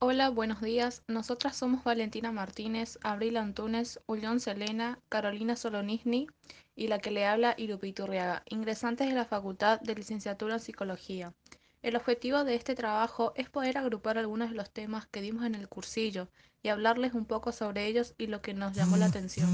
Hola, buenos días. Nosotras somos Valentina Martínez, Abril Antunes, Ullón Selena, Carolina Solonisny y la que le habla Irupiturriaga, ingresantes de la Facultad de Licenciatura en Psicología. El objetivo de este trabajo es poder agrupar algunos de los temas que dimos en el cursillo y hablarles un poco sobre ellos y lo que nos llamó la atención.